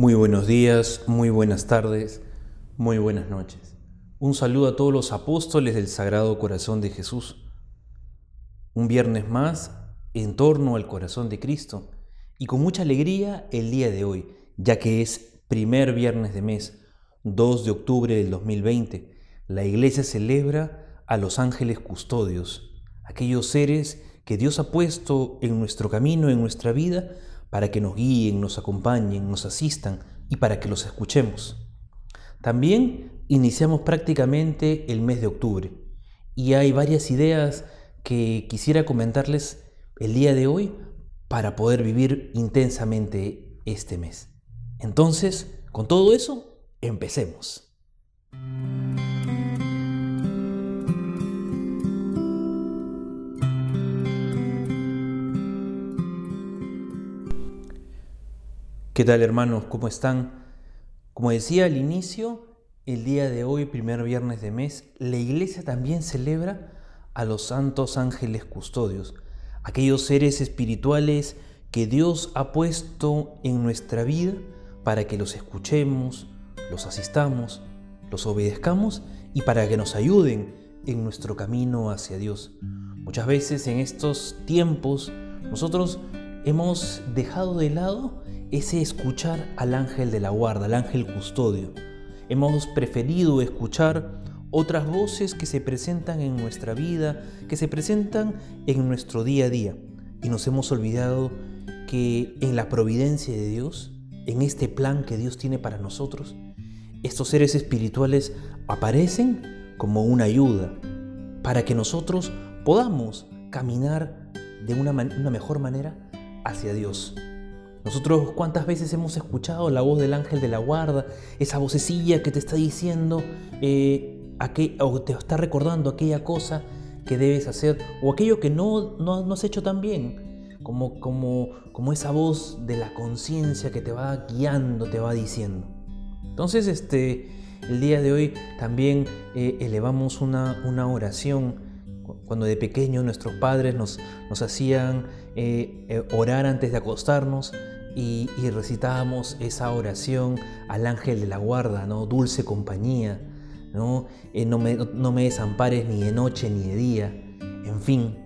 Muy buenos días, muy buenas tardes, muy buenas noches. Un saludo a todos los apóstoles del Sagrado Corazón de Jesús. Un viernes más en torno al corazón de Cristo y con mucha alegría el día de hoy, ya que es primer viernes de mes, 2 de octubre del 2020. La iglesia celebra a los ángeles custodios, aquellos seres que Dios ha puesto en nuestro camino, en nuestra vida, para que nos guíen, nos acompañen, nos asistan y para que los escuchemos. También iniciamos prácticamente el mes de octubre y hay varias ideas que quisiera comentarles el día de hoy para poder vivir intensamente este mes. Entonces, con todo eso, empecemos. ¿Qué tal hermanos? ¿Cómo están? Como decía al inicio, el día de hoy, primer viernes de mes, la iglesia también celebra a los santos ángeles custodios, aquellos seres espirituales que Dios ha puesto en nuestra vida para que los escuchemos, los asistamos, los obedezcamos y para que nos ayuden en nuestro camino hacia Dios. Muchas veces en estos tiempos nosotros hemos dejado de lado ese escuchar al ángel de la guarda, al ángel custodio. Hemos preferido escuchar otras voces que se presentan en nuestra vida, que se presentan en nuestro día a día. Y nos hemos olvidado que en la providencia de Dios, en este plan que Dios tiene para nosotros, estos seres espirituales aparecen como una ayuda para que nosotros podamos caminar de una, una mejor manera hacia Dios. Nosotros cuántas veces hemos escuchado la voz del ángel de la guarda, esa vocecilla que te está diciendo eh, o te está recordando aquella cosa que debes hacer o aquello que no, no, has hecho tan bien, como, como, como esa voz de la conciencia que te va guiando, te va diciendo. Entonces, este, el día de hoy también eh, elevamos una, una oración. Cuando de pequeño nuestros padres nos, nos hacían eh, eh, orar antes de acostarnos y, recitábamos esa oración al ángel de la guarda, ¿no? Dulce compañía, ¿no? Eh, no, me, no me desampares ni de noche ni de día, en fin.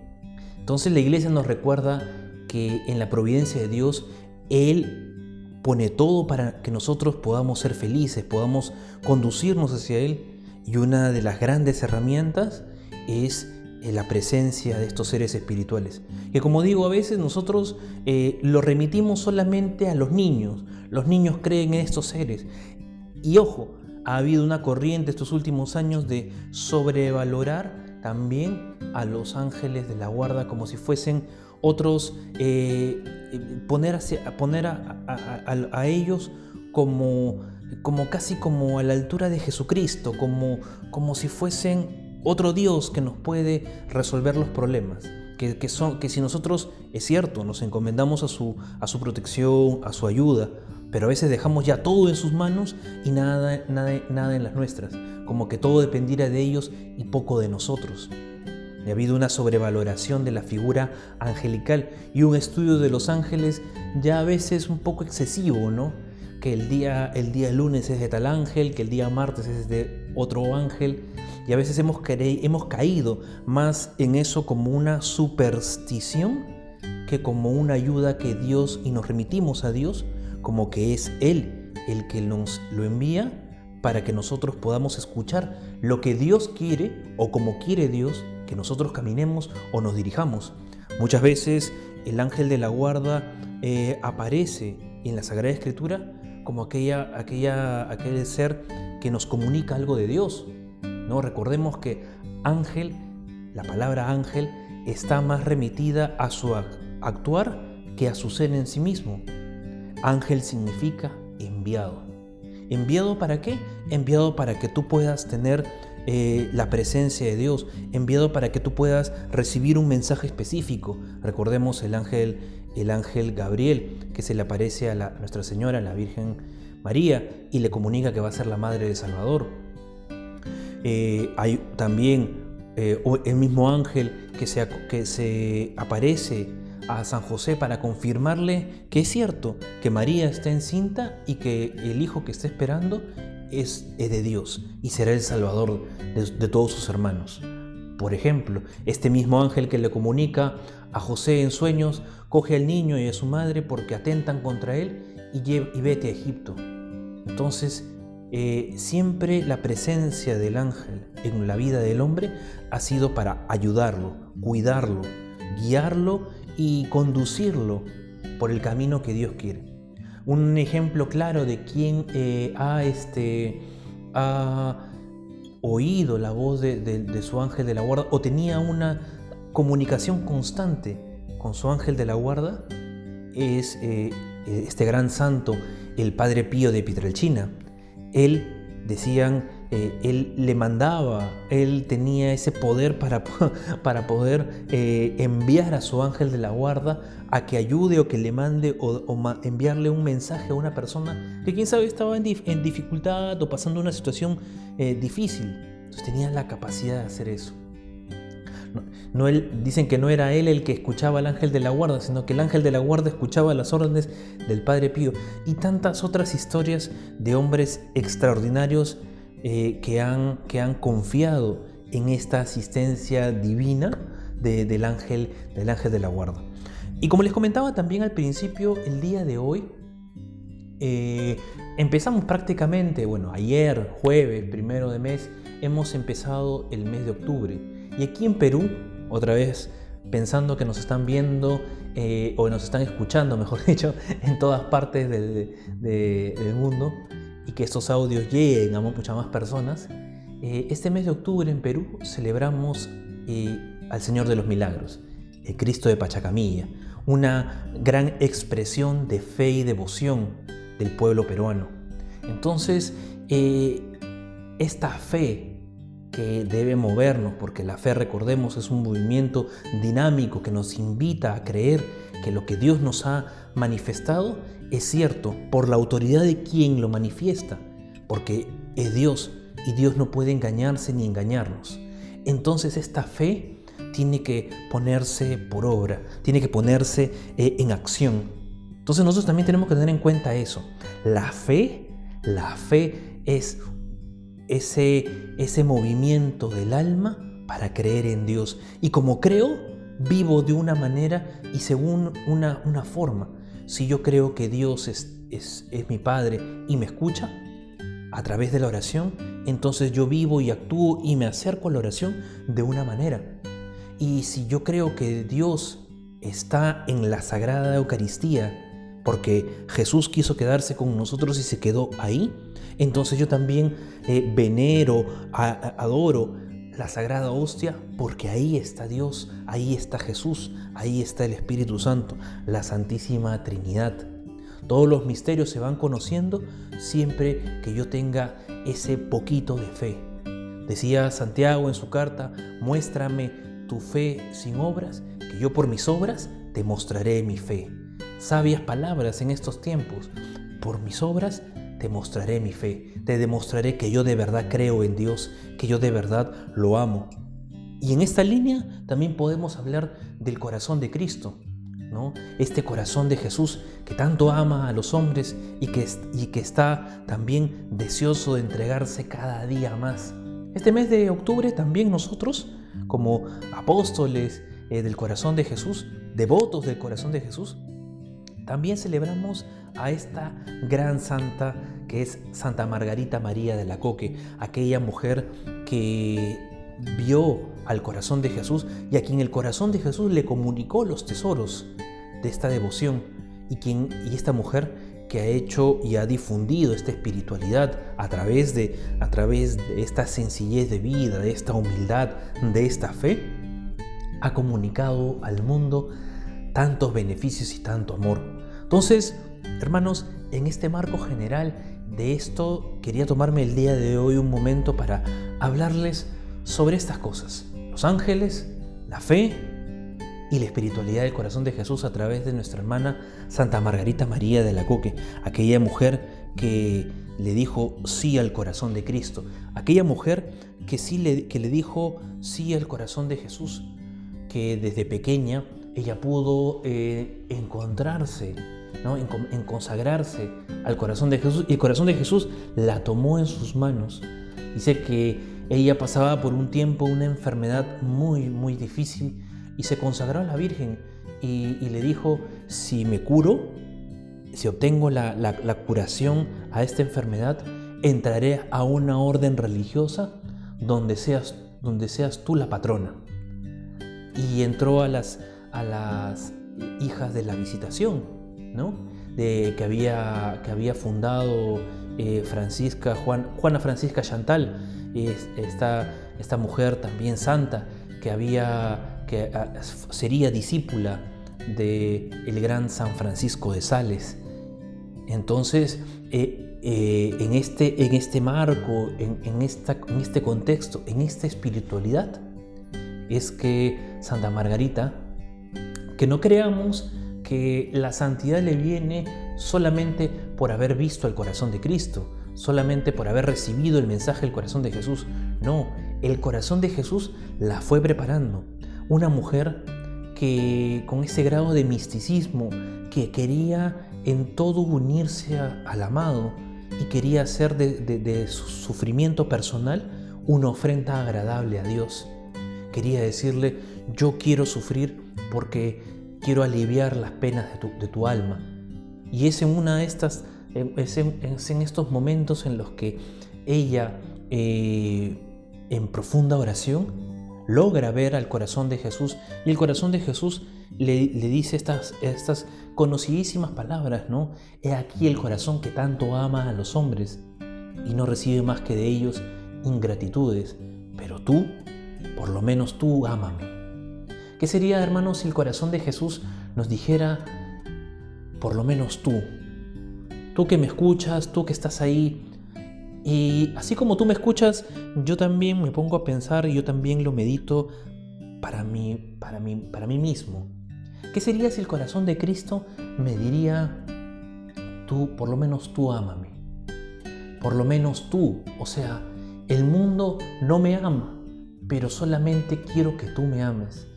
Entonces la iglesia nos recuerda que en la providencia de Dios, Él pone todo para que nosotros podamos ser felices, podamos conducirnos hacia Él. Y una de las grandes herramientas es la presencia de estos seres espirituales. Que como digo, a veces nosotros eh, lo remitimos solamente a los niños. Los niños creen en estos seres. Y ojo, ha habido una corriente estos últimos años de sobrevalorar también a los ángeles de la guarda como si fuesen otros, eh, poner, poner a, ellos como, como casi como a la altura de Jesucristo, como, como si fuesen otro Dios que nos puede resolver los problemas. Que, son, que si nosotros, es cierto, nos encomendamos a su, a su protección, a su ayuda, pero a veces dejamos ya todo en sus manos y nada, nada, nada en las nuestras, como que todo dependiera de ellos y poco de nosotros. ha habido una sobrevaloración de la figura angelical y un estudio de los ángeles ya a veces un poco excesivo, ¿no? Que el día, el día lunes es de tal ángel, que el día martes es de otro ángel, y a veces hemos, hemos caído más en eso como una superstición que como una ayuda que Dios y nos remitimos a Dios como que es Él el que nos lo envía para que nosotros podamos escuchar lo que Dios quiere o como quiere Dios que nosotros caminemos o nos dirijamos. Muchas veces el ángel de la guarda eh, aparece en la Sagrada Escritura como aquella, aquella, aquel ser que nos comunica algo de Dios, ¿no? Recordemos que ángel, la palabra ángel, está más remitida a su actuar que a su ser en sí mismo. Ángel significa enviado. ¿Enviado para qué? Enviado para que tú puedas tener eh, la presencia de Dios, enviado para que tú puedas recibir un mensaje específico. Recordemos el ángel, el ángel Gabriel, que se le aparece a Nuestra Señora, la Virgen María, y le comunica que va a ser la madre de Salvador. Eh, hay también eh, el mismo ángel que se, que se aparece a San José para confirmarle que es cierto, que María está encinta y que el hijo que está esperando es, de Dios y será el Salvador de, todos sus hermanos. Por ejemplo, este mismo ángel que le comunica a José en sueños, coge al niño y a su madre porque atentan contra él y, vete a Egipto. Entonces, eh, siempre la presencia del ángel en la vida del hombre ha sido para ayudarlo, cuidarlo, guiarlo y conducirlo por el camino que Dios quiere. Un ejemplo claro de quien eh, ha, este, ha oído la voz de, su ángel de la guarda o tenía una comunicación constante con su ángel de la guarda es eh, este gran santo, el Padre Pío de Pietrelcina. Él, decían, eh, él le mandaba, él tenía ese poder para, para poder eh, enviar a su ángel de la guarda a que ayude o que le mande o, enviarle un mensaje a una persona que quién sabe estaba en, dificultad o pasando una situación eh, difícil. Entonces tenía la capacidad de hacer eso. No, él, dicen que no era él el que escuchaba al ángel de la guarda, sino que el ángel de la guarda escuchaba las órdenes del Padre Pío y tantas otras historias de hombres extraordinarios eh, que, han, que han confiado en esta asistencia divina del, ángel, del ángel de la guarda. Y como les comentaba también al principio, el día de hoy eh, empezamos prácticamente, bueno, ayer, jueves, primero de mes, hemos empezado el mes de octubre. Y aquí en Perú, otra vez pensando que nos están viendo eh, o nos están escuchando, mejor dicho, en todas partes del, del mundo, y que estos audios lleguen a muchas más personas, eh, este mes de octubre en Perú celebramos eh, al Señor de los Milagros, el Cristo de Pachacamilla, una gran expresión de fe y devoción del pueblo peruano. Entonces, eh, esta fe que debe movernos, porque la fe, recordemos, es un movimiento dinámico que nos invita a creer que lo que Dios nos ha manifestado es cierto por la autoridad de quien lo manifiesta, porque es Dios y Dios no puede engañarse ni engañarnos. Entonces esta fe tiene que ponerse por obra, tiene que ponerse eh, en acción. Entonces nosotros también tenemos que tener en cuenta eso. La fe, la fe es ese, ese movimiento del alma para creer en Dios. Y como creo, vivo de una manera y según una, una forma. Si yo creo que Dios es, es, mi Padre y me escucha a través de la oración, entonces yo vivo y actúo y me acerco a la oración de una manera. Y si yo creo que Dios está en la Sagrada Eucaristía, porque Jesús quiso quedarse con nosotros y se quedó ahí, entonces yo también eh, venero, adoro la Sagrada Hostia porque ahí está Dios, ahí está Jesús, ahí está el Espíritu Santo, la Santísima Trinidad. Todos los misterios se van conociendo siempre que yo tenga ese poquito de fe. Decía Santiago en su carta, muéstrame tu fe sin obras, que yo por mis obras te mostraré mi fe. Sabias palabras en estos tiempos. Por mis obras te mostraré mi fe, te demostraré que yo de verdad creo en Dios, que yo de verdad lo amo. Y en esta línea también podemos hablar del corazón de Cristo, ¿no? Este corazón de Jesús que tanto ama a los hombres y que, y que está también deseoso de entregarse cada día más. Este mes de octubre también nosotros, como apóstoles eh, del corazón de Jesús, devotos del corazón de Jesús, también celebramos a esta gran santa que es Santa Margarita María de la Coque, aquella mujer que vio al corazón de Jesús y a quien el corazón de Jesús le comunicó los tesoros de esta devoción y, quien, y esta mujer que ha hecho y ha difundido esta espiritualidad a través, de, a través de esta sencillez de vida, de esta humildad, de esta fe, ha comunicado al mundo tantos beneficios y tanto amor. Entonces, hermanos, en este marco general de esto, quería tomarme el día de hoy un momento para hablarles sobre estas cosas. Los ángeles, la fe y la espiritualidad del corazón de Jesús a través de nuestra hermana Santa Margarita María de la Coque, aquella mujer que le dijo sí al corazón de Cristo, aquella mujer que sí le, que le dijo sí al corazón de Jesús, que desde pequeña ella pudo eh, encontrarse, ¿no? en, consagrarse al corazón de Jesús y el corazón de Jesús la tomó en sus manos. Dice que ella pasaba por un tiempo una enfermedad muy, muy difícil y se consagró a la Virgen y, le dijo, si me curo, si obtengo la, la curación a esta enfermedad, entraré a una orden religiosa donde seas, donde seas tú la patrona. Y entró a las, a las hijas de la visitación, ¿no? De, que, había, que había fundado eh, Francisca, Juan, Juana Francisca Chantal, esta, esta mujer también santa, que, había, que ah, sería discípula de el gran San Francisco de Sales. Entonces, eh, eh, en, este, en este marco, en, esta, en este contexto, en esta espiritualidad, es que Santa Margarita, que no creamos que la santidad le viene solamente por haber visto el corazón de Cristo, solamente por haber recibido el mensaje del corazón de Jesús. No, el corazón de Jesús la fue preparando. Una mujer que con ese grado de misticismo, que quería en todo unirse al amado, y quería hacer de, su sufrimiento personal una ofrenda agradable a Dios. Quería decirle, yo quiero sufrir porque quiero aliviar las penas de tu, alma. Y es en una de estas, es en, estos momentos en los que ella, eh, en profunda oración, logra ver al corazón de Jesús y el corazón de Jesús le, dice estas, estas conocidísimas palabras, ¿no? He aquí el corazón que tanto ama a los hombres y no recibe más que de ellos ingratitudes, pero tú, por lo menos tú, ámame. ¿Qué sería, hermanos, si el corazón de Jesús nos dijera, por lo menos tú, tú que me escuchas, tú que estás ahí, y así como tú me escuchas, yo también me pongo a pensar y yo también lo medito para mí, para mí, para mí mismo. ¿Qué sería si el corazón de Cristo me diría, tú, por lo menos tú ámame? Por lo menos tú, o sea, el mundo no me ama, pero solamente quiero que tú me ames.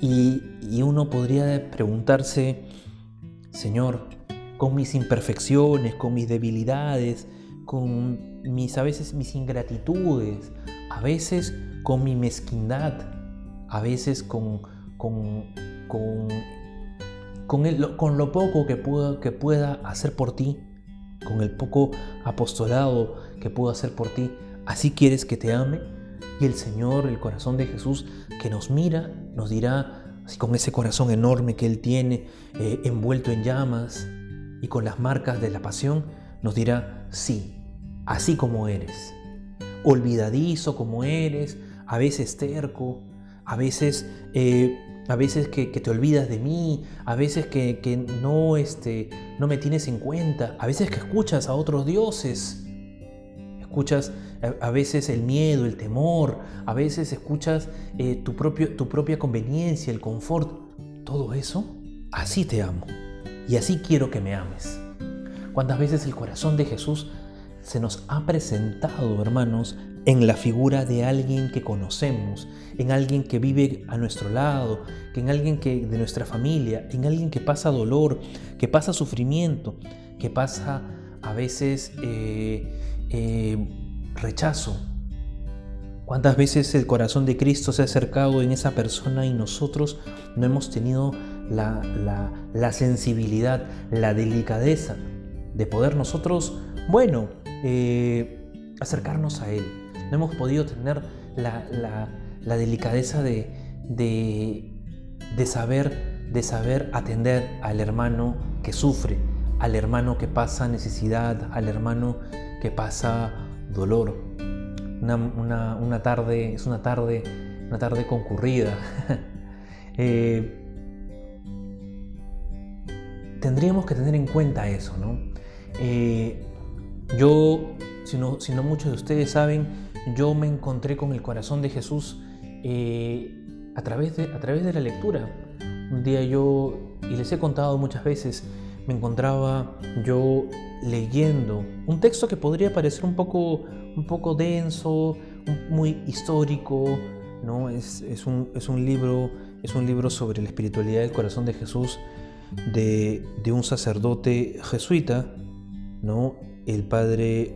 Y, y uno podría preguntarse, Señor, con mis imperfecciones, con mis debilidades, con mis, a veces mis ingratitudes, a veces con mi mezquindad, a veces con, con, con, con, lo poco que pueda, que pueda hacer por ti, con el poco apostolado que puedo hacer por ti. Así quieres que te ame. Y el Señor, el corazón de Jesús, que nos mira, nos dirá, así con ese corazón enorme que Él tiene, eh, envuelto en llamas y con las marcas de la pasión, nos dirá, sí, así como eres, olvidadizo como eres, a veces terco, a veces, eh, a veces que, te olvidas de mí, a veces que, no, este, no me tienes en cuenta, a veces que escuchas a otros dioses, escuchas a, veces el miedo, el temor, a veces escuchas eh, tu, propio, tu propia conveniencia, el confort, todo eso, así te amo y así quiero que me ames. ¿Cuántas veces el corazón de Jesús se nos ha presentado, hermanos, en la figura de alguien que conocemos, en alguien que vive a nuestro lado, en alguien que de nuestra familia, en alguien que pasa dolor, que pasa sufrimiento, que pasa a veces eh, eh, rechazo. ¿Cuántas veces el corazón de Cristo se ha acercado en esa persona y nosotros no hemos tenido la, la sensibilidad, la delicadeza de poder nosotros, bueno, eh, acercarnos a Él. No hemos podido tener la, delicadeza de, de, saber, de saber atender al hermano que sufre, al hermano que pasa necesidad, al hermano pasa dolor. Una, tarde, es una tarde, una tarde concurrida. Eh, tendríamos que tener en cuenta eso, ¿no? Eh, yo, si no, si no, muchos de ustedes saben, yo me encontré con el corazón de Jesús eh, a, través de, a través de la lectura. Un día yo, y les he contado muchas veces, me encontraba yo leyendo un texto que podría parecer un poco, un poco denso, muy histórico, ¿no? Es, es, un, es un libro Es un libro sobre la espiritualidad del corazón de Jesús de, un sacerdote jesuita, ¿no? el padre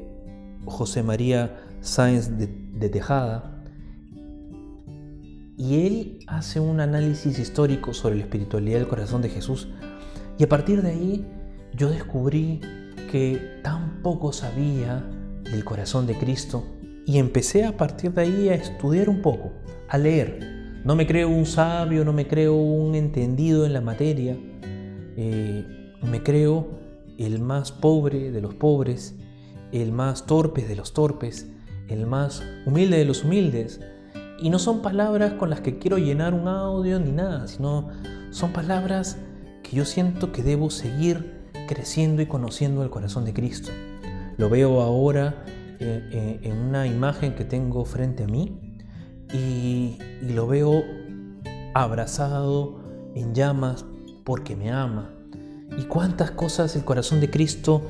José María Sáenz de, de Tejada. Y él hace un análisis histórico sobre la espiritualidad del corazón de Jesús. Y a partir de ahí yo descubrí que tan poco sabía del corazón de Cristo y empecé a partir de ahí a estudiar un poco, a leer. No me creo un sabio, no me creo un entendido en la materia, eh, me creo el más pobre de los pobres, el más torpe de los torpes, el más humilde de los humildes. Y no son palabras con las que quiero llenar un audio ni nada, sino son palabras que yo siento que debo seguir creciendo y conociendo el corazón de Cristo. Lo veo ahora eh, eh, en una imagen que tengo frente a mí y, lo veo abrazado en llamas porque me ama. Y cuántas cosas el corazón de Cristo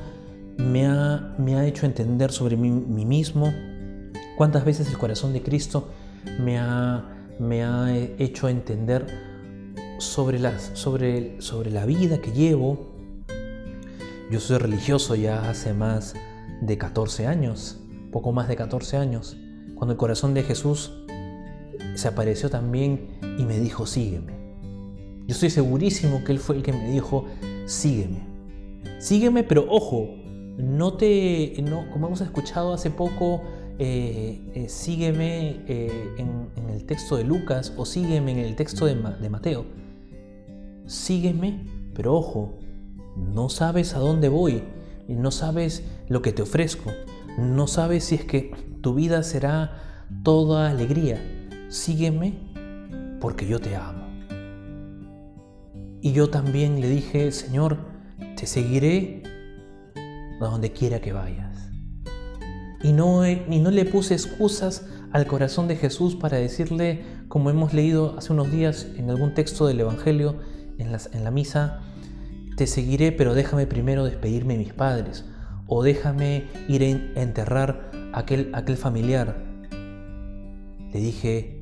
me ha, me ha hecho entender sobre mí, mismo. Cuántas veces el corazón de Cristo me ha, me ha hecho entender sobre, las, sobre, sobre la vida que llevo. Yo soy religioso ya hace más de 14 años, poco más de 14 años, cuando el corazón de Jesús se apareció también y me dijo, sígueme. Yo estoy segurísimo que Él fue el que me dijo, sígueme. Sígueme, pero ojo, no te, no, como hemos escuchado hace poco, eh, eh, sígueme eh, en, el texto de Lucas o sígueme en el texto de, de Mateo. Sígueme, pero ojo, no sabes a dónde voy, no sabes lo que te ofrezco, no sabes si es que tu vida será toda alegría. Sígueme porque yo te amo. Y yo también le dije, Señor, te seguiré a donde quiera que vayas. Y no, no le puse excusas al corazón de Jesús para decirle, como hemos leído hace unos días en algún texto del Evangelio, en, en la misa, te seguiré, pero déjame primero despedirme de mis padres, o déjame ir a enterrar a aquel, aquel familiar. Le dije,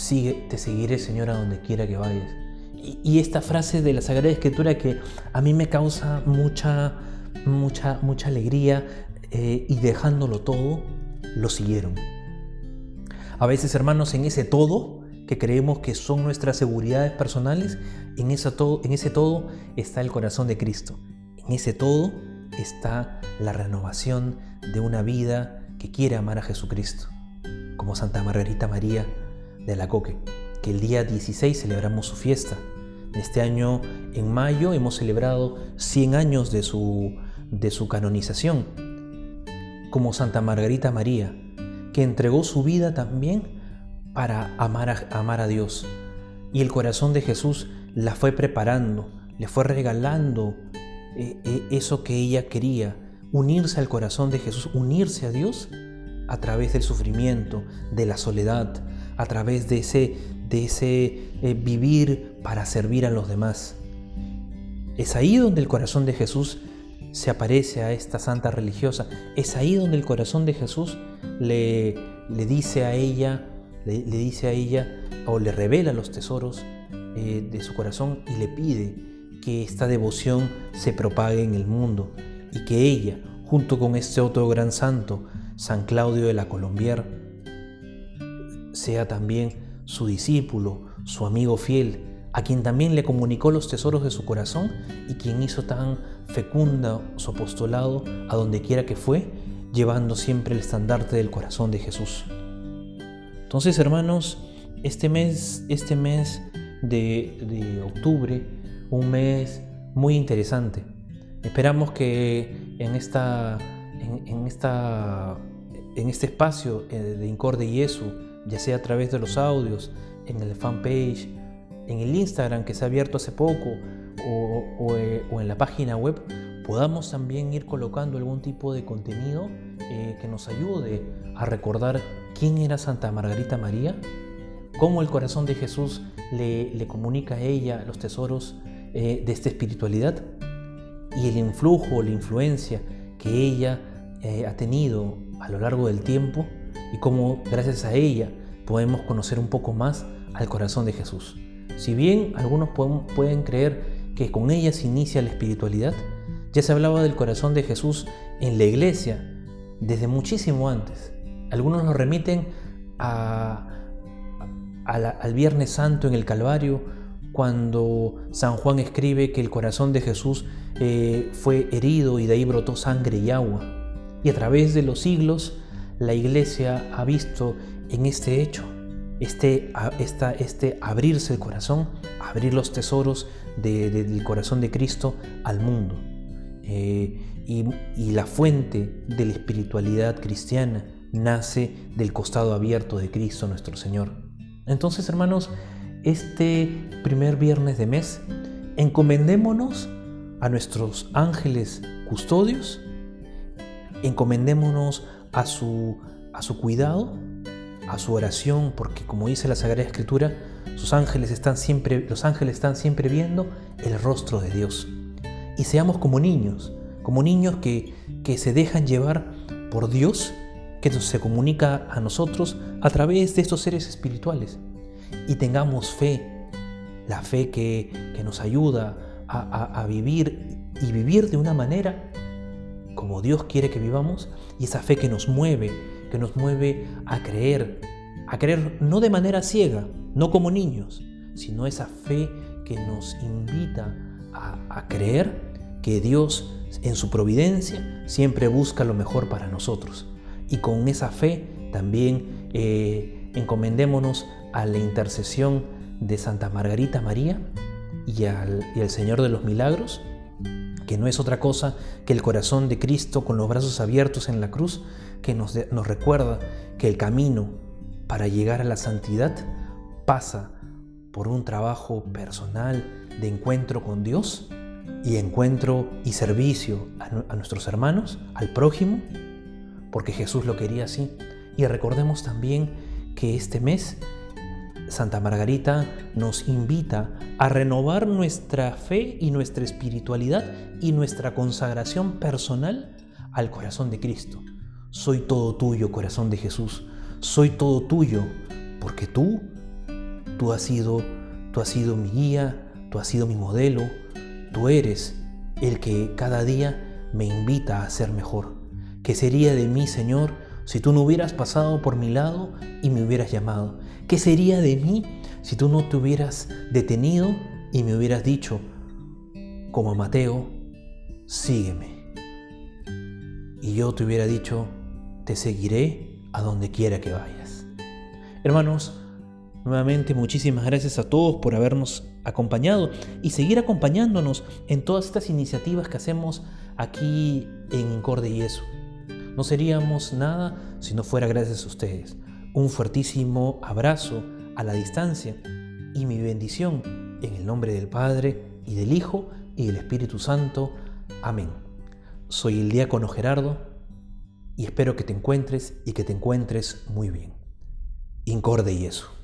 Sigue, te seguiré, Señor, a donde quiera que vayas. Y, esta frase de la Sagrada Escritura que a mí me causa mucha, mucha, mucha alegría eh, y dejándolo todo, lo siguieron. A veces, hermanos, en ese todo que creemos que son nuestras seguridades personales, en, ese todo está el corazón de Cristo. En ese todo está la renovación de una vida que quiere amar a Jesucristo, como Santa Margarita María de la Coque, que el día 16 celebramos su fiesta. Este año, en mayo, hemos celebrado 100 años de su, de su canonización, como Santa Margarita María, que entregó su vida también para amar a, amar a Dios. Y el corazón de Jesús la fue preparando, le fue regalando eh, eh, eso que ella quería, unirse al corazón de Jesús, unirse a Dios a través del sufrimiento, de la soledad, a través de ese, de ese eh, vivir para servir a los demás. Es ahí donde el corazón de Jesús se aparece a esta santa religiosa. Es ahí donde el corazón de Jesús le, le dice a ella, le, dice a ella o le revela los tesoros eh, de su corazón y le pide que esta devoción se propague en el mundo y que ella, junto con este otro gran santo, San Claudio de la Colombier, sea también su discípulo, su amigo fiel, a quien también le comunicó los tesoros de su corazón y quien hizo tan fecunda su apostolado a donde quiera que fue, llevando siempre el estandarte del corazón de Jesús. Entonces, hermanos, este mes, este mes de, octubre, un mes muy interesante. Esperamos que en, esta, en, esta, en este espacio eh, de Incorde Yesu, ya sea a través de los audios, en el fanpage, en el Instagram que se ha abierto hace poco o, eh, en la página web, podamos también ir colocando algún tipo de contenido eh, que nos ayude a recordar quién era Santa Margarita María, cómo el corazón de Jesús le, comunica a ella los tesoros eh, de esta espiritualidad y el influjo, la influencia que ella eh, ha tenido a lo largo del tiempo y cómo gracias a ella podemos conocer un poco más al corazón de Jesús. Si bien algunos pueden creer que con ella se inicia la espiritualidad, ya se hablaba del corazón de Jesús en la iglesia desde muchísimo antes. Algunos lo remiten al Viernes Santo en el Calvario, cuando San Juan escribe que el corazón de Jesús eh, fue herido y de ahí brotó sangre y agua. Y a través de los siglos, la iglesia ha visto en este hecho, este, este abrirse el corazón, abrir los tesoros del corazón de Cristo al mundo. Eh, y, la fuente de la espiritualidad cristiana nace del costado abierto de Cristo nuestro Señor. Entonces, hermanos, este primer viernes de mes, encomendémonos a nuestros ángeles custodios, encomendémonos a su, a su cuidado, a su oración, porque como dice la Sagrada Escritura, sus ángeles están siempre, los ángeles están siempre viendo el rostro de Dios. Y seamos como niños, como niños que, que se dejan llevar por Dios, que se comunica a nosotros a través de estos seres espirituales. Y tengamos fe, la fe que, que nos ayuda a, a vivir y vivir de una manera como Dios quiere que vivamos y esa fe que nos mueve, que nos mueve a creer, a creer no de manera ciega, no como niños, sino esa fe que nos invita a, a creer que Dios en su providencia siempre busca lo mejor para nosotros. Y con esa fe también eh, encomendémonos a la intercesión de Santa Margarita María y al, y al Señor de los Milagros, que no es otra cosa que el corazón de Cristo con los brazos abiertos en la cruz, que nos, nos recuerda que el camino para llegar a la santidad pasa por un trabajo personal de encuentro con Dios y encuentro y servicio a, nuestros hermanos, al prójimo, porque Jesús lo quería así. Y recordemos también que este mes Santa Margarita nos invita a renovar nuestra fe y nuestra espiritualidad y nuestra consagración personal al corazón de Cristo. Soy todo tuyo, corazón de Jesús. Soy todo tuyo, porque tú, tú has sido, tú has sido mi guía, tú has sido mi modelo, Tú eres el que cada día me invita a ser mejor. ¿Qué sería de mí, Señor, si tú no hubieras pasado por mi lado y me hubieras llamado? ¿Qué sería de mí si tú no te hubieras detenido y me hubieras dicho, como Mateo, sígueme? Y yo te hubiera dicho, te seguiré a donde quiera que vayas. Hermanos, nuevamente muchísimas gracias a todos por habernos acompañado y seguir acompañándonos en todas estas iniciativas que hacemos aquí en Incorde y eso. No seríamos nada si no fuera gracias a ustedes. Un fuertísimo abrazo a la distancia y mi bendición en el nombre del Padre y del Hijo y del Espíritu Santo. Amén. Soy el diácono Gerardo y espero que te encuentres y que te encuentres muy bien. Incorde y eso.